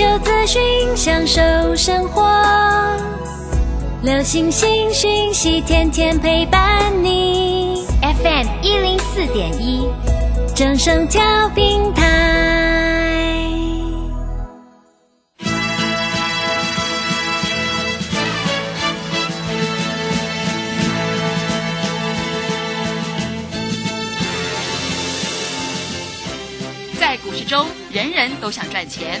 求资讯，享受生活。流星星讯息，天天陪伴你。FM 一零四点一，正声调平台。在股市中，人人都想赚钱，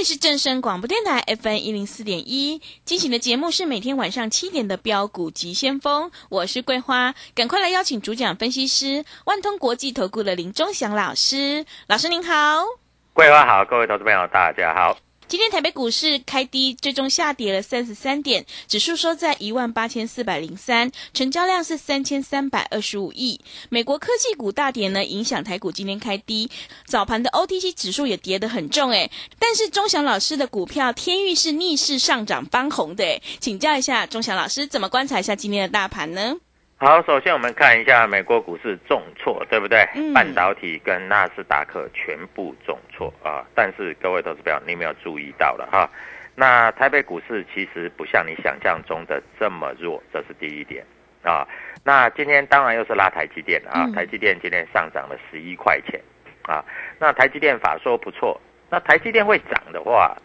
里是正声广播电台 FM 一零四点一，进行的节目是每天晚上七点的标股急先锋，我是桂花，赶快来邀请主讲分析师万通国际投顾的林忠祥老师，老师您好，桂花好，各位投资朋友大家好。今天台北股市开低，最终下跌了三十三点，指数收在一万八千四百零三，成交量是三千三百二十五亿。美国科技股大跌呢，影响台股今天开低，早盘的 OTC 指数也跌得很重诶。但是钟祥老师的股票天域是逆势上涨翻红的诶，请教一下钟祥老师，怎么观察一下今天的大盘呢？好，首先我们看一下美国股市重挫，对不对？嗯半导体跟纳斯达克全部重挫啊！但是各位投资朋友，你有没有注意到了哈？那台北股市其实不像你想象中的这么弱，这是第一点啊。那今天当然又是拉台积电啊，嗯台积电今天上涨了十一块钱啊。那台积电法说不错，那台积电会涨的话，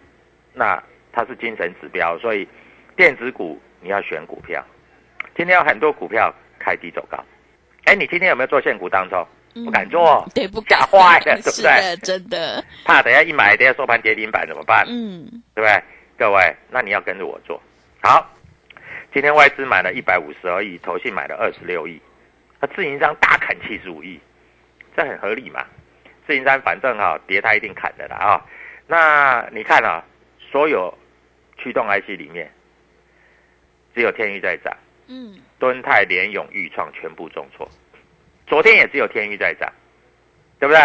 那它是精神指标，所以电子股你要选股票。今天有很多股票开低走高，哎，你今天有没有做现股当中？不敢做，对，不敢吓坏了，对不对？是的，真的，怕等下一买，等下收盘跌停板怎么办？嗯，对不对？各位，那你要跟着我做。好，今天外资买了一百五十二亿，投信买了二十六亿，那自营商大砍七十五亿，这很合理嘛？自营商反正哈、跌它一定砍的啦啊、那你看啊，所有驱动 IC 里面，只有天域在涨，嗯，敦泰、联永、裕创全部重挫，昨天也只有天域在涨，对不对？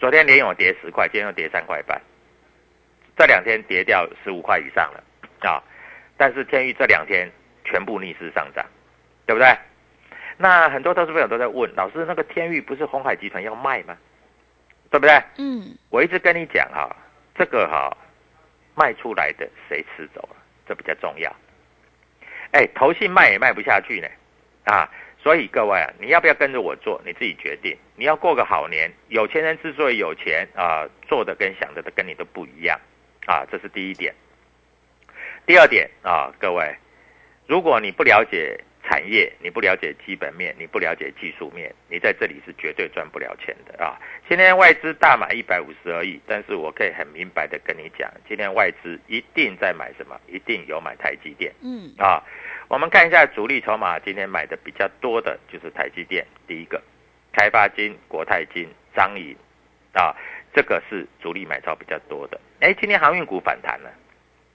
昨天联永跌十块，今天又跌三块半，这两天跌掉十五块以上了啊！但是天域这两天全部逆势上涨，对不对？那很多投资朋友都在问老师，那个天域不是红海集团要卖吗？对不对？嗯，我一直跟你讲哈、这个哈、卖出来的谁吃走了，这比较重要。哎，投信卖也卖不下去呢，啊，所以各位啊，你要不要跟着我做，你自己决定。你要过个好年，有钱人之所以有钱啊，做的跟想的跟你都不一样啊，这是第一点。第二点啊，各位，如果你不了解产业，你不了解基本面，你不了解技术面，你在这里是绝对赚不了钱的啊！今天外资大买一百五十二亿，但是我可以很明白的跟你讲，今天外资一定在买什么？一定有买台积电嗯，啊！我们看一下主力筹码，今天买的比较多的就是台积电，第一个，开发金、国泰金、张银啊，这个是主力买超比较多的。哎，今天航运股反弹了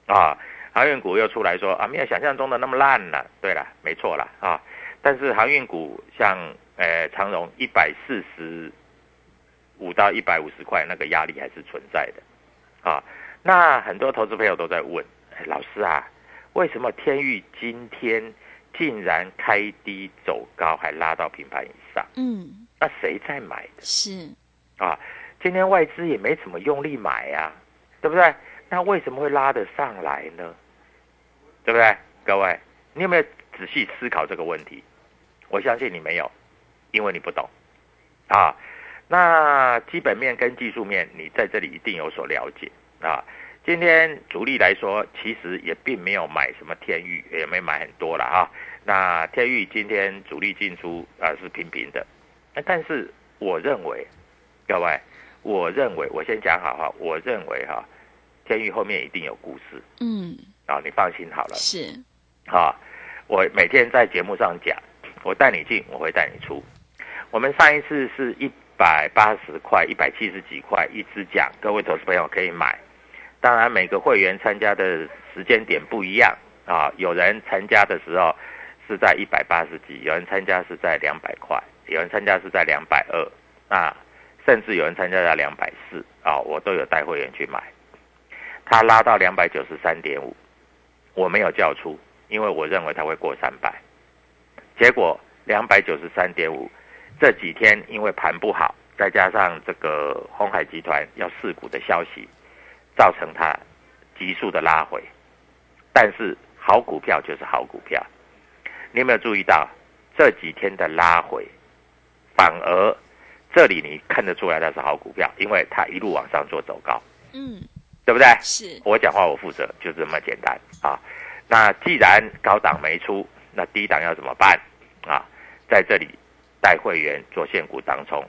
啊！航运股又出来说啊，没有想象中的那么烂了。对了，没错了啊，但是航运股像呃长荣一百四十五到一百五十块，那个压力还是存在的啊。那很多投资朋友都在问，哎，老师啊，为什么天域今天竟然开低走高，还拉到平盘以上？嗯，那谁在买的？是，啊，今天外资也没怎么用力买呀、对不对？那为什么会拉得上来呢？对不对？各位，你有没有仔细思考这个问题？我相信你没有，因为你不懂啊。那基本面跟技术面，你在这里一定有所了解啊。今天主力来说，其实也并没有买什么天域，也没买很多了哈。那天域今天主力进出啊是平平的，但是我认为，各位，我认为我先讲好哈，我认为哈，天域后面一定有故事，嗯，啊，你放心好了，是，啊，我每天在节目上讲，我带你进，我会带你出。我们上一次是一百八十块、一百七十几块一支讲，各位投资朋友可以买。当然，每个会员参加的时间点不一样啊。有人参加的时候是在一百八十几，有人参加是在两百块，有人参加是在两百二啊，甚至有人参加在两百四啊，我都有带会员去买。他拉到两百九十三点五，我没有叫出，因为我认为它会过三百。结果两百九十三点五，这几天因为盘不好，再加上这个红海集团要试股的消息。造成它急速的拉回，但是好股票就是好股票。你有没有注意到这几天的拉回，反而这里你看得出来它是好股票，因为它一路往上做走高，嗯，对不对？是，我讲话我负责，就这么简单啊。那既然高档没出，那低档要怎么办啊？在这里带会员做现股当冲，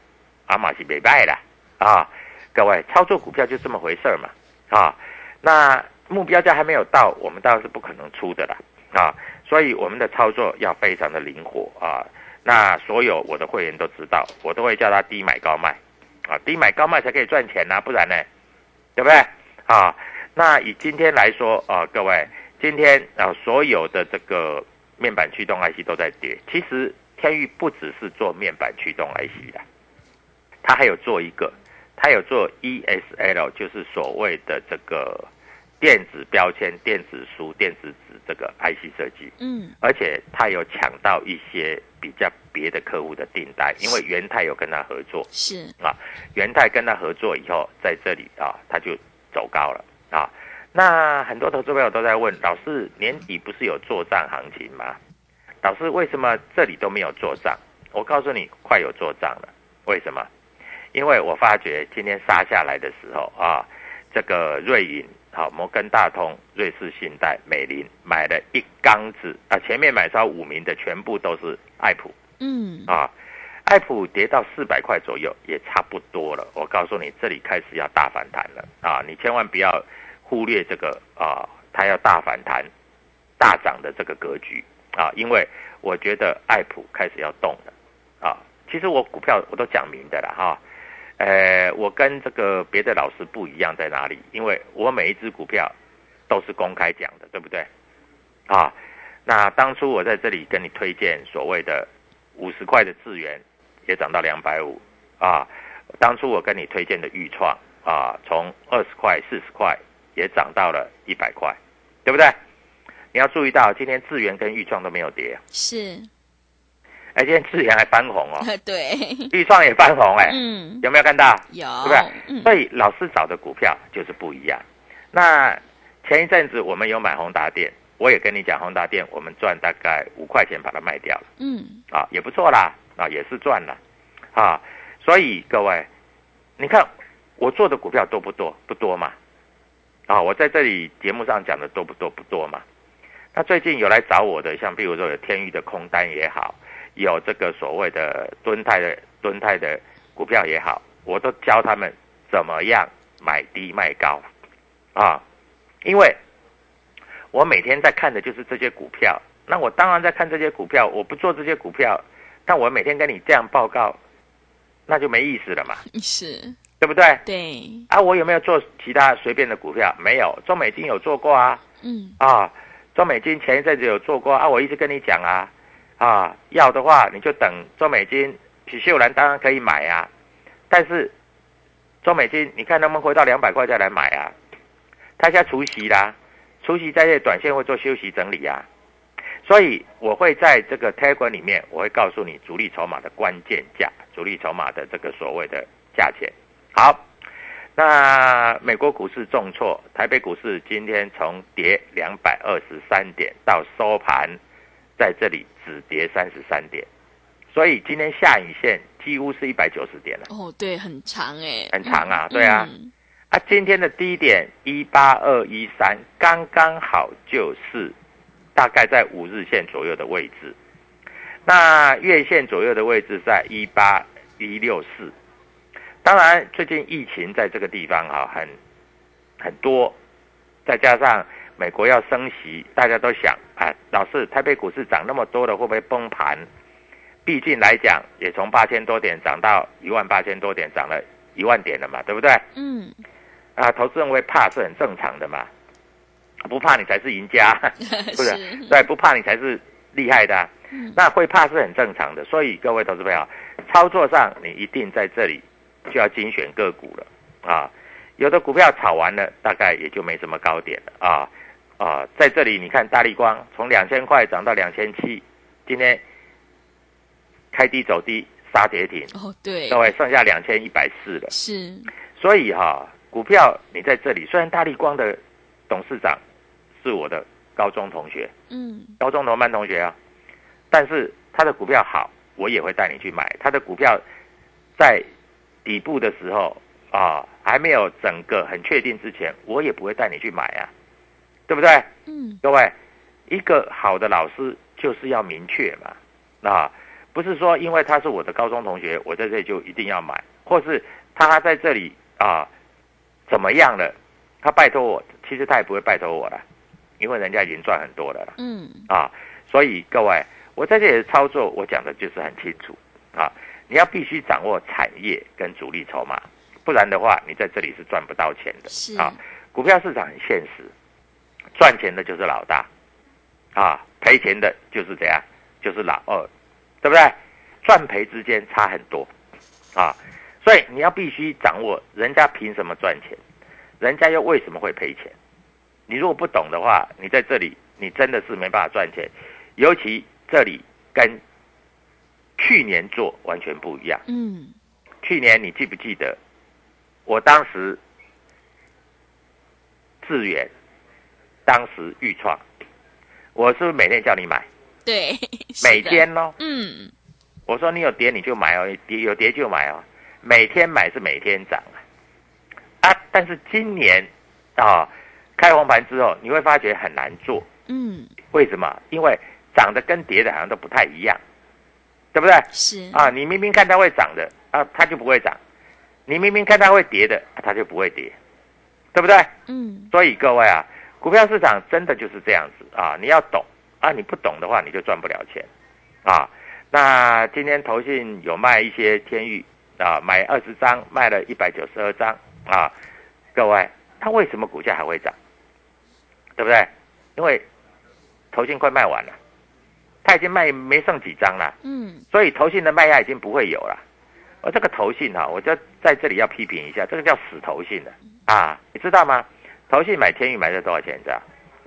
阿玛西没败的啊。各位操作股票就这么回事嘛。啊，那目标价还没有到，我们当然是不可能出的啦。啊，所以我们的操作要非常的灵活啊。那所有我的会员都知道，我都会叫他低买高卖，啊，低买高卖才可以赚钱呐，不然呢，对不对？啊，那以今天来说啊，各位，今天啊，所有的这个面板驱动 IC 都在跌。其实天域不只是做面板驱动 IC 的，它还有做一个。它有做 ESL，就是所谓的这个电子标签、电子书、电子纸这个 IC 设计。嗯，而且它有抢到一些比较别的客户的订单，因为元泰有跟他合作。是啊，元泰跟他合作以后，在这里啊，他就走高了啊。那很多投资朋友都在问老师，年底不是有做账行情吗？老师为什么这里都没有做账？我告诉你，快有做账了。为什么？因为我发觉今天杀下来的时候啊，这个瑞银、好摩根大通、瑞士信贷、美林买了一缸子啊，前面买超五名的全部都是爱普，嗯啊，爱普跌到四百块左右也差不多了。我告诉你，这里开始要大反弹了啊！你千万不要忽略这个啊，它要大反弹、大涨的这个格局啊，因为我觉得爱普开始要动了啊。其实我股票我都讲明的了哈。呃，我跟这个别的老师不一样在哪里？因为我每一只股票都是公开讲的，对不对？啊，那当初我在这里跟你推荐所谓的五十块的智源，也涨到两百五啊。当初我跟你推荐的豫创啊，从二十块、四十块也涨到了一百块，对不对？你要注意到，今天智源跟豫创都没有跌，是。哎，今天智源还翻红哦，对，豫创也翻红，哎，嗯，有没有看到？有，对不对？所以老师找的股票就是不一样。那前一阵子我们有买宏达电，我也跟你讲，宏达电我们赚大概五块钱把它卖掉了，嗯，啊，也不错啦，啊，也是赚了，啊，所以各位，你看我做的股票多不多？不多嘛，啊，我在这里节目上讲的多不多？不多嘛。那最近有来找我的，像比如说有天域的空单也好。有这个所谓的蹲泰的蹲泰的股票也好，我都教他们怎么样买低卖高，啊，因为我每天在看的就是这些股票，那我当然在看这些股票，我不做这些股票，但我每天跟你这样报告，那就没意思了嘛，是，对不对？对，啊，我有没有做其他随便的股票？没有，中美金有做过啊，嗯，啊，中美金前一阵子有做过啊，我一直跟你讲啊。啊，要的话你就等中美金、许秀兰当然可以买啊，但是中美金你看能不能回到两百块再来买啊？他现在除息啦，除息在这短线会做休息整理啊，所以我会在这个 a g 里面，我会告诉你主力筹码的关键价，主力筹码的这个所谓的价钱。好，那美国股市重挫，台北股市今天从跌两百二十三点到收盘。在这里只跌三十三点，所以今天下影线几乎是一百九十点了。哦，对，很长哎，很长啊，对啊。啊，今天的低点一八二一三，刚刚好就是大概在五日线左右的位置。那月线左右的位置在一八一六四。当然，最近疫情在这个地方哈很很多，再加上美国要升息，大家都想啊，老是台北股市涨那么多的，会不会崩盘？毕竟来讲，也从八千多点涨到一万八千多点，涨了一万点了嘛，对不对？嗯，啊，投资人会怕是很正常的嘛，不怕你才是赢家，不是？对，不怕你才是厉害的。那会怕是很正常的，所以各位投资朋友，操作上你一定在这里就要精选个股了啊。有的股票炒完了，大概也就没什么高点了啊啊，在这里你看大力光从两千块涨到两千七，今天。开低走低，杀跌停。哦，对，各位剩下两千一百四了。是，所以哈，股票你在这里，虽然大力光的董事长是我的高中同学，嗯，高中同班同学啊，但是他的股票好，我也会带你去买。他的股票在底部的时候啊，还没有整个很确定之前，我也不会带你去买啊，对不对？嗯，各位，一个好的老师就是要明确嘛，啊。不是说因为他是我的高中同学，我在这里就一定要买，或是他在这里啊怎么样了？他拜托我，其实他也不会拜托我了，因为人家已经赚很多了。嗯啊，所以各位，我在这里的操作，我讲的就是很清楚啊。你要必须掌握产业跟主力筹码，不然的话，你在这里是赚不到钱的。是啊，股票市场很现实，赚钱的就是老大，啊，赔钱的就是怎样，就是老二。对不对？赚赔之间差很多，啊，所以你要必须掌握人家凭什么赚钱，人家又为什么会赔钱？你如果不懂的话，你在这里你真的是没办法赚钱。尤其这里跟去年做完全不一样。嗯，去年你记不记得？我当时智远，当时预创，我是不是每天叫你买？对，每天哦，嗯，我说你有跌你就买哦，跌有跌就买哦，每天买是每天涨啊，啊，但是今年啊，开红盘之后你会发觉很难做，嗯，为什么？因为涨的跟跌的好像都不太一样，对不对？是啊，你明明看它会涨的啊，它就不会涨；你明明看它会跌的，它就不会跌，对不对？嗯，所以各位啊，股票市场真的就是这样子啊，你要懂。啊，你不懂的话，你就赚不了钱，啊，那今天投信有卖一些天域啊，买二十张，卖了一百九十二张啊，各位，它为什么股价还会涨？对不对？因为投信快卖完了，它已经卖没剩几张了，嗯，所以投信的卖压已经不会有了。而这个投信哈，我就在这里要批评一下，这个叫死投信的啊，你知道吗？投信买天宇买在多少钱？你知道？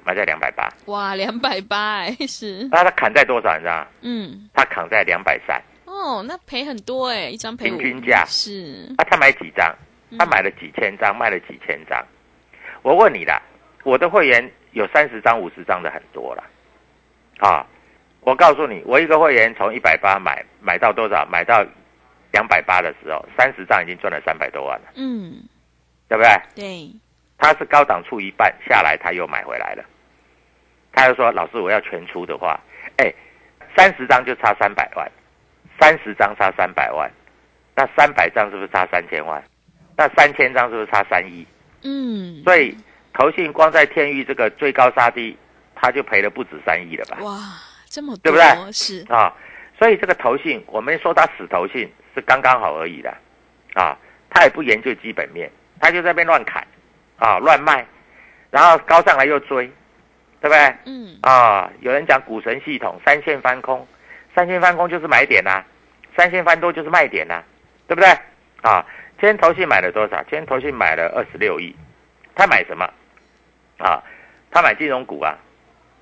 买在两百八，哇，两百八哎，是。那他砍在多少？你知道嗯。他砍在两百三。哦，那赔很多哎，一张赔平均价是。啊，他买几张？他买了几千张，卖了几千张。我问你啦，我的会员有三十张、五十张的很多了。啊，我告诉你，我一个会员从一百八买买到多少？买到两百八的时候，三十张已经赚了三百多万了。嗯，对不对？对。他是高档出一半下来，他又买回来了。他又说：“老师，我要全出的话，哎，三十张就差三百万，三十张差三百万，那三百张是不是差三千万？那三千张是不是差三亿？嗯，所以投信光在天域这个最高杀低，他就赔了不止三亿了吧？哇，这么多，对不对？是啊，所以这个投信，我们说他死投信是刚刚好而已的，啊，他也不研究基本面，他就在那边乱砍，啊，乱卖，然后高上来又追。”对不对？嗯啊，有人讲股神系统三线翻空，三线翻空就是买点呐，三线翻多就是卖点呐，对不对？啊，今天投信买了多少？今天投信买了二十六亿，他买什么？啊，他买金融股啊，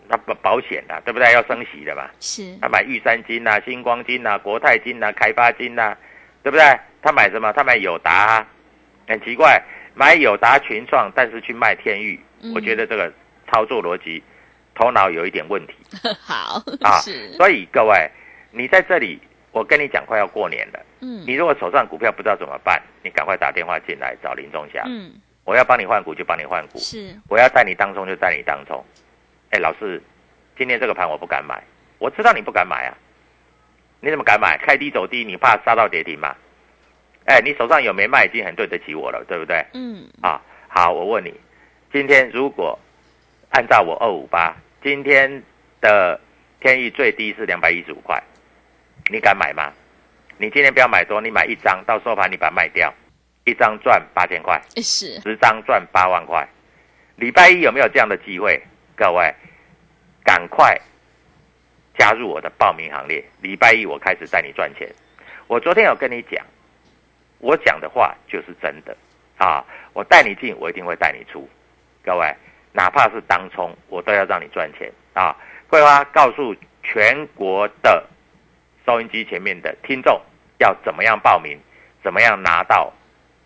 那保保险的，对不对？要升息的嘛。是。他买玉山金呐、星光金呐、国泰金呐、开发金呐，对不对？他买什么？他买友达，很奇怪，买友达群创，但是去卖天域，我觉得这个。操作逻辑，头脑有一点问题。好啊，所以各位，你在这里，我跟你讲，快要过年了。嗯，你如果手上股票不知道怎么办，你赶快打电话进来找林仲祥。嗯，我要帮你换股就帮你换股，是我要带你当中就带你当中。哎，老师，今天这个盘我不敢买，我知道你不敢买啊，你怎么敢买？开低走低，你怕杀到跌停吗？哎，你手上有没卖已经很对得起我了，对不对？嗯啊，好，我问你，今天如果按照我二五八，今天的天意最低是两百一十五块，你敢买吗？你今天不要买多，你买一张，到收盘你把它卖掉，一张赚八千块，是十张赚八万块。礼拜一有没有这样的机会？各位，赶快加入我的报名行列。礼拜一我开始带你赚钱。我昨天有跟你讲，我讲的话就是真的啊！我带你进，我一定会带你出。各位，哪怕是当冲，我都要让你赚钱啊！桂花告诉全国的收音机前面的听众，要怎么样报名，怎么样拿到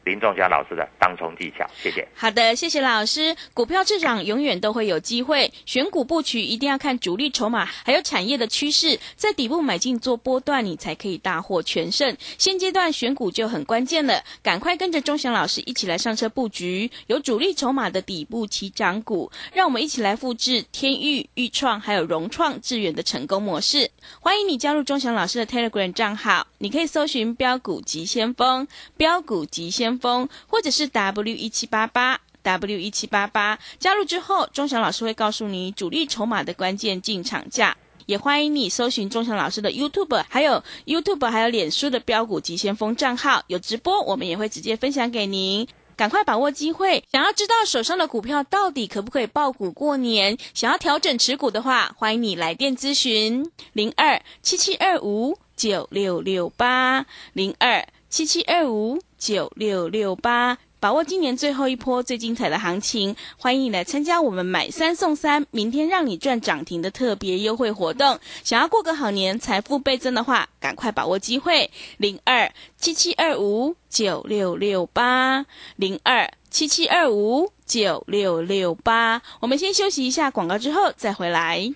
林仲祥老师的当冲技巧。谢谢。好的，谢谢老师。股票市场永远都会有机会，选股布局一定要看主力筹码，还有产业的趋势，在底部买进做波段，你才可以大获全胜。现阶段选股就很关键了，赶快跟着钟祥老师一起来上车布局，有主力筹码的底部起涨股，让我们一起来复制天域、豫创还有融创、致远的成功模式。欢迎你加入钟祥老师的 Telegram 账号，你可以搜寻标股急先锋、标股急先锋，或者是 W 一七八八。W 一七八八加入之后，钟祥老师会告诉你主力筹码的关键进场价。也欢迎你搜寻钟祥老师的 YouTube，还有 YouTube 还有脸书的标股急先锋账号，有直播，我们也会直接分享给您。赶快把握机会！想要知道手上的股票到底可不可以爆股过年？想要调整持股的话，欢迎你来电咨询零二七七二五九六六八零二七七二五九六六八。把握今年最后一波最精彩的行情，欢迎你来参加我们买三送三，明天让你赚涨停的特别优惠活动。想要过个好年，财富倍增的话，赶快把握机会，零二七七二五九六六八零二七七二五九六六八。我们先休息一下广告，之后再回来。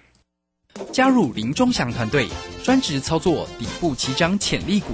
加入林中祥团队，专职操作底部起涨潜力股，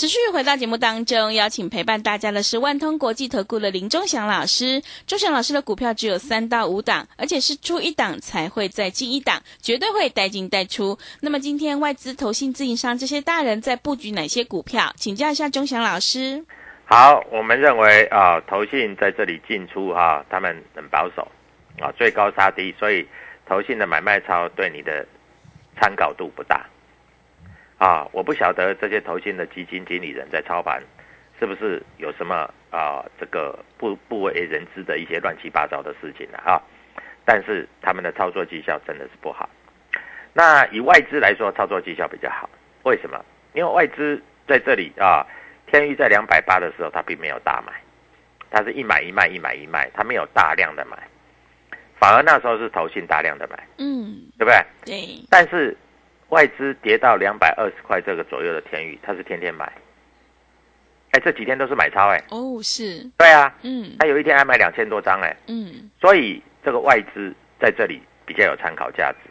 持续回到节目当中，邀请陪伴大家的是万通国际投顾的林忠祥老师。忠祥老师的股票只有三到五档，而且是出一档才会再进一档，绝对会带进带出。那么今天外资、投信、自营商这些大人在布局哪些股票？请教一下忠祥老师。好，我们认为啊，投信在这里进出哈、他们很保守啊，最高杀低，所以投信的买卖超对你的参考度不大啊。我不晓得这些投信的基金经理人在操盘是不是有什么啊这个不不为人知的一些乱七八糟的事情了啊。但是他们的操作绩效真的是不好。那以外资来说，操作绩效比较好，为什么？因为外资在这里啊。天域在两百八的时候，它并没有大买，它是一买一卖，一买一卖，它没有大量的买，反而那时候是投信大量的买，嗯，对不对？对，但是外资跌到两百二十块这个左右的天域，它是天天买，哎，这几天都是买超，哎，哦，是，对啊，嗯。它有一天还买两千多张，哎，嗯，所以这个外资在这里比较有参考价值。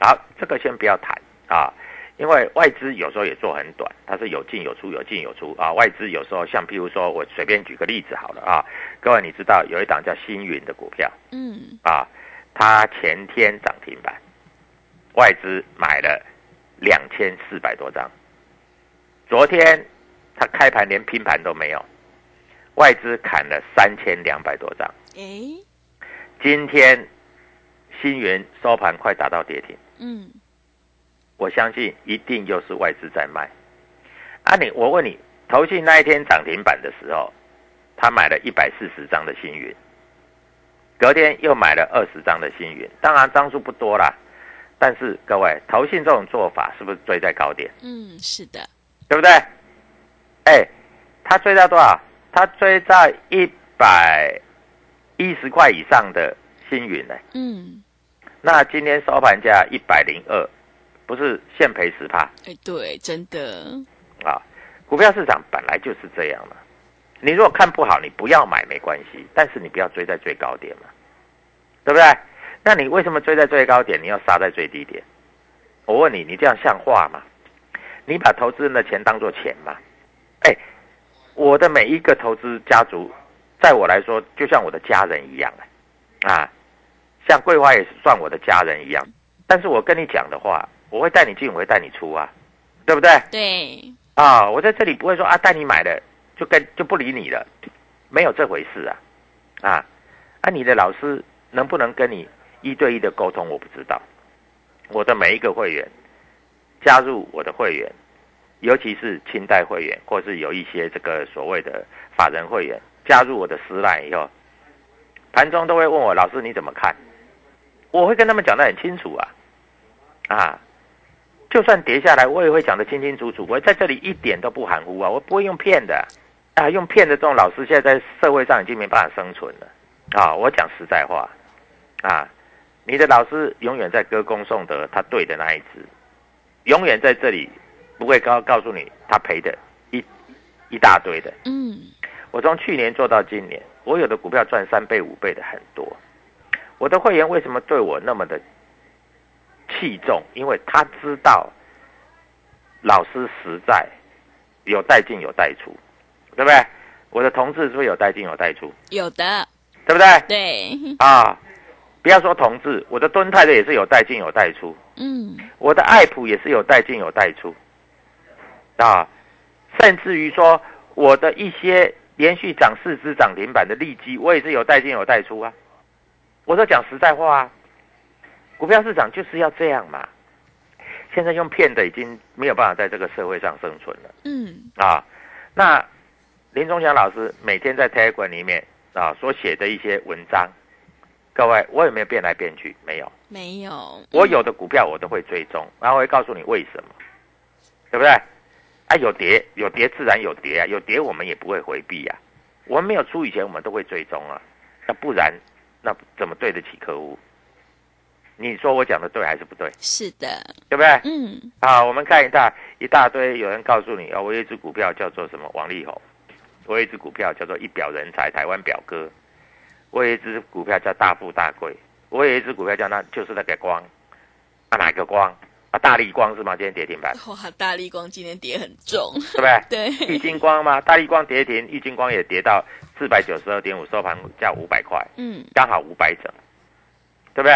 好，这个先不要谈。啊。因为外资有时候也做很短，它是有进有出，有进有出。啊。外资有时候像譬如说，我随便举个例子好了啊，各位你知道有一档叫星云的股票。嗯，啊，它前天涨停板，外资买了两千四百多张，昨天它开盘连拼盘都没有，外资砍了三千两百多张，诶，今天星云收盘快达到跌停。嗯，我相信一定又是外资在卖。啊你，我问你，投信那一天涨停板的时候，他买了一百四十张的星云，隔天又买了二十张的星云，当然张数不多啦，但是各位，投信这种做法是不是追在高点，嗯，是的，对不对？哎，他追到多少？他追在一百一十块以上的星云呢？嗯，那今天收盘价一百零二，不是现赔十趴哎，对，真的，啊？股票市场本来就是这样嘛。你如果看不好，你不要买没关系，但是你不要追在最高点嘛，对不对？那你为什么追在最高点？你要杀在最低点？我问你，你这样像话吗？你把投资人的钱当做钱吗？哎，我的每一个投资家族，在我来说就像我的家人一样啊，像桂花也是算我的家人一样。但是我跟你讲的话，我会带你进，我会带你出啊，对不对？对，啊，我在这里不会说啊，带你买的就跟就不理你了，没有这回事啊，啊，啊，你的老师能不能跟你一对一的沟通，我不知道。我的每一个会员加入我的会员，尤其是清代会员，或是有一些这个所谓的法人会员加入我的私赖以后，盘中都会问我老师你怎么看？我会跟他们讲得很清楚啊，啊，就算跌下来，我也会讲得清清楚楚。我在这里一点都不含糊啊，我不会用骗的啊，用骗的这种老师现在在社会上已经没办法生存了啊。我讲实在话啊。你的老师永远在歌功颂德，他对的那一只，永远在这里不会告告诉你他赔的一一大堆的。嗯，我从去年做到今年，我有的股票赚三倍五倍的很多。我的会员为什么对我那么的器重？因为他知道老师实在有带进有带出，对不对？我的同事是不是有带进有带出？有的，对不对？对，啊。不要说同志，我的敦泰的也是有带进有带出，嗯，我的爱普也是有带进有带出，啊，甚至于说我的一些连续涨四只涨停板的利基，我也是有带进有带出啊。我说讲实在话啊，股票市场就是要这样嘛。现在用骗的已经没有办法在这个社会上生存了，嗯，啊，那林忠祥老师每天在台馆里面啊所写的一些文章。各位，我有没有变来变去？没有，没有。我有的股票我都会追踪，然后会告诉你为什么，对不对？啊，有跌有跌，自然有跌啊，有跌我们也不会回避呀。我们没有出以前，我们都会追踪啊。那不然，那怎么对得起客户？你说我讲的对还是不对？是的，对不对？嗯。好，我们看一大一大堆，有人告诉你啊，我有一只股票叫做什么王力宏，我有一只股票叫做一表人才，台湾表哥。我有一只股票叫大富大贵，我有一只股票叫那就是那个光，啊哪个光啊大力光是吗？今天跌停板。哇，大力光今天跌很重，对不对？对。玉金光吗？大力光跌停，玉金光也跌到四百九十二点五，收盘价五百块，嗯，刚好五百整，对不对？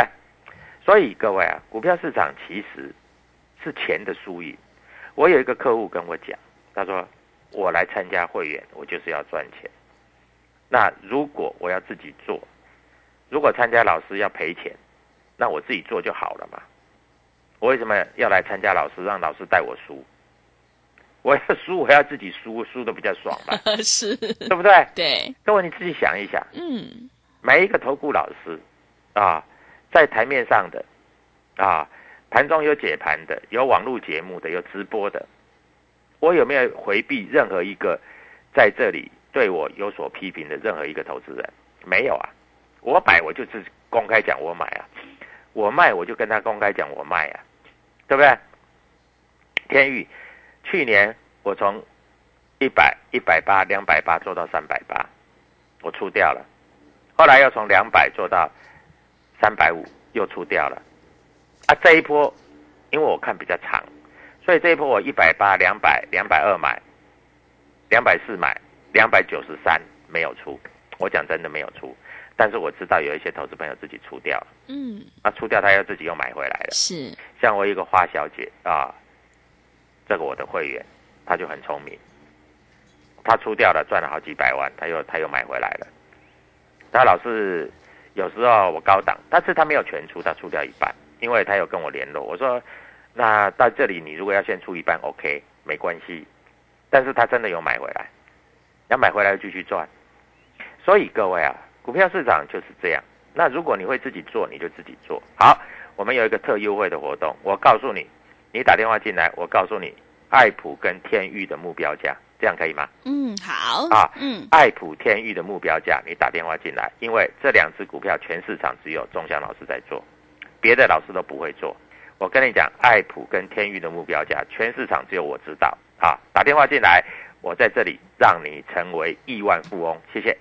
所以各位啊，股票市场其实是钱的输赢。我有一个客户跟我讲，他说我来参加会员，我就是要赚钱。那如果我要自己做，如果参加老师要赔钱，那我自己做就好了嘛。我为什么要来参加老师，让老师带我输？我要输，我要自己输，输的比较爽吧，是，对不对？对，各位你自己想一想，嗯，每一个投顾老师啊，在台面上的啊，盘中有解盘的，有网络节目的，有直播的，我有没有回避任何一个在这里？对我有所批评的任何一个投资人，没有啊，我买我就是公开讲我买啊，我卖我就跟他公开讲我卖啊，对不对？天宇，去年我从一百、一百八、两百八做到三百八，我出掉了，后来又从两百做到三百五，又出掉了，啊，这一波因为我看比较长，所以这一波我一百八、两百、两百二买，两百四买。两百九十三没有出，我讲真的没有出，但是我知道有一些投资朋友自己出掉了，嗯，那出掉他又自己又买回来了，是，像我一个花小姐啊，这个我的会员，他就很聪明，他出掉了赚了好几百万，他又他又买回来了，他老是有时候我高档，但是他没有全出，他出掉一半，因为他有跟我联络，我说那到这里你如果要先出一半，OK 没关系，但是他真的有买回来。要买回来继续赚，所以各位啊，股票市场就是这样。那如果你会自己做，你就自己做好。我们有一个特优惠的活动，我告诉你，你打电话进来，我告诉你，爱普跟天域的目标价，这样可以吗？嗯，好啊，嗯，爱普天域的目标价，你打电话进来，因为这两只股票全市场只有钟祥老师在做，别的老师都不会做。我跟你讲，爱普跟天域的目标价，全市场只有我知道。啊，打电话进来，我在这里让你成为亿万富翁。谢谢。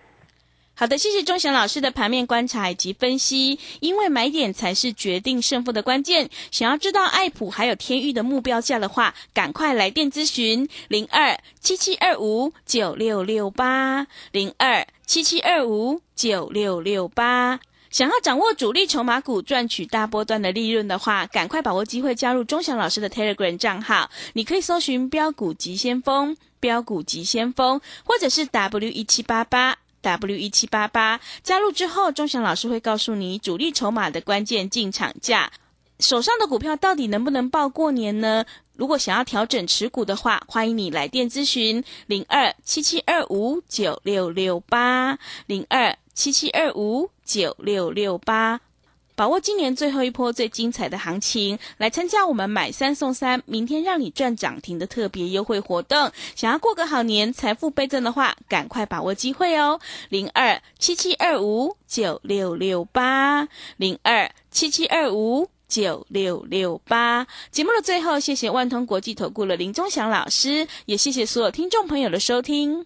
好的，谢谢钟祥老师的盘面观察以及分析。因为买点才是决定胜负的关键。想要知道爱普还有天域的目标价的话，赶快来电咨询零二七七二五九六六八零二七七二五九六六八。想要掌握主力筹码股赚取大波段的利润的话，赶快把握机会加入钟祥老师的 Telegram 账号。你可以搜寻“标股急先锋”、“标股急先锋”，或者是 W 一七八八 W 一七八八。加入之后，钟祥老师会告诉你主力筹码的关键进场价。手上的股票到底能不能报过年呢？如果想要调整持股的话，欢迎你来电咨询零二七七二五九六六八零二七七二五九六六八。把握今年最后一波最精彩的行情，来参加我们买三送三，明天让你赚涨停的特别优惠活动。想要过个好年，财富倍增的话，赶快把握机会哦！零二七七二五九六六八零二七七二五。九六六八节目的最后，谢谢万通国际投顾的林忠祥老师，也谢谢所有听众朋友的收听。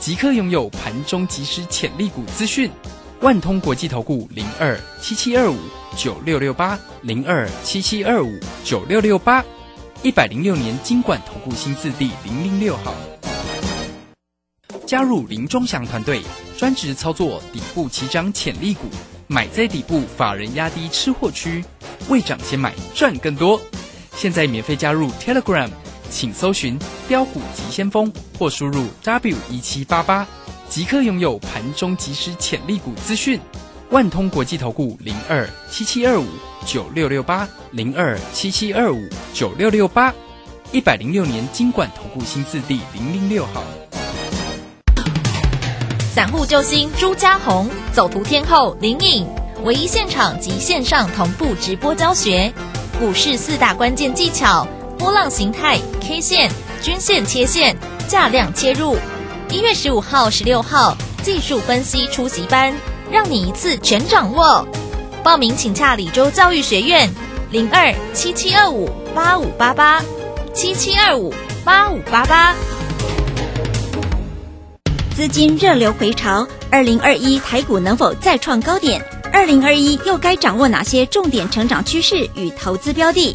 即刻拥有盘中即时潜力股资讯。万通国际投顾零二七七二五九六六八零二七七二五九六六八，一百零六年经管投顾新字第零零六号。加入林忠祥团队，专职操作底部起涨潜力股，买在底部，法人压低吃货区。未涨先买赚更多，现在免费加入 Telegram，请搜寻“标股急先锋”或输入 W 一七八八，即刻拥有盘中即时潜力股资讯。万通国际投顾零二七七二五九六六八零二七七二五九六六八，一百零六年经管投顾新字第零零六号。散户救星朱家红，走图天后林颖。唯一现场及线上同步直播教学，股市四大关键技巧：波浪形态、K 线、均线切线、价量切入。一月十五号、十六号技术分析出席班，让你一次全掌握。报名请洽李州教育学院零二七七二五八五八八七七二五八五八八。资金热流回潮，二零二一台股能否再创高点？二零二一又该掌握哪些重点成长趋势与投资标的？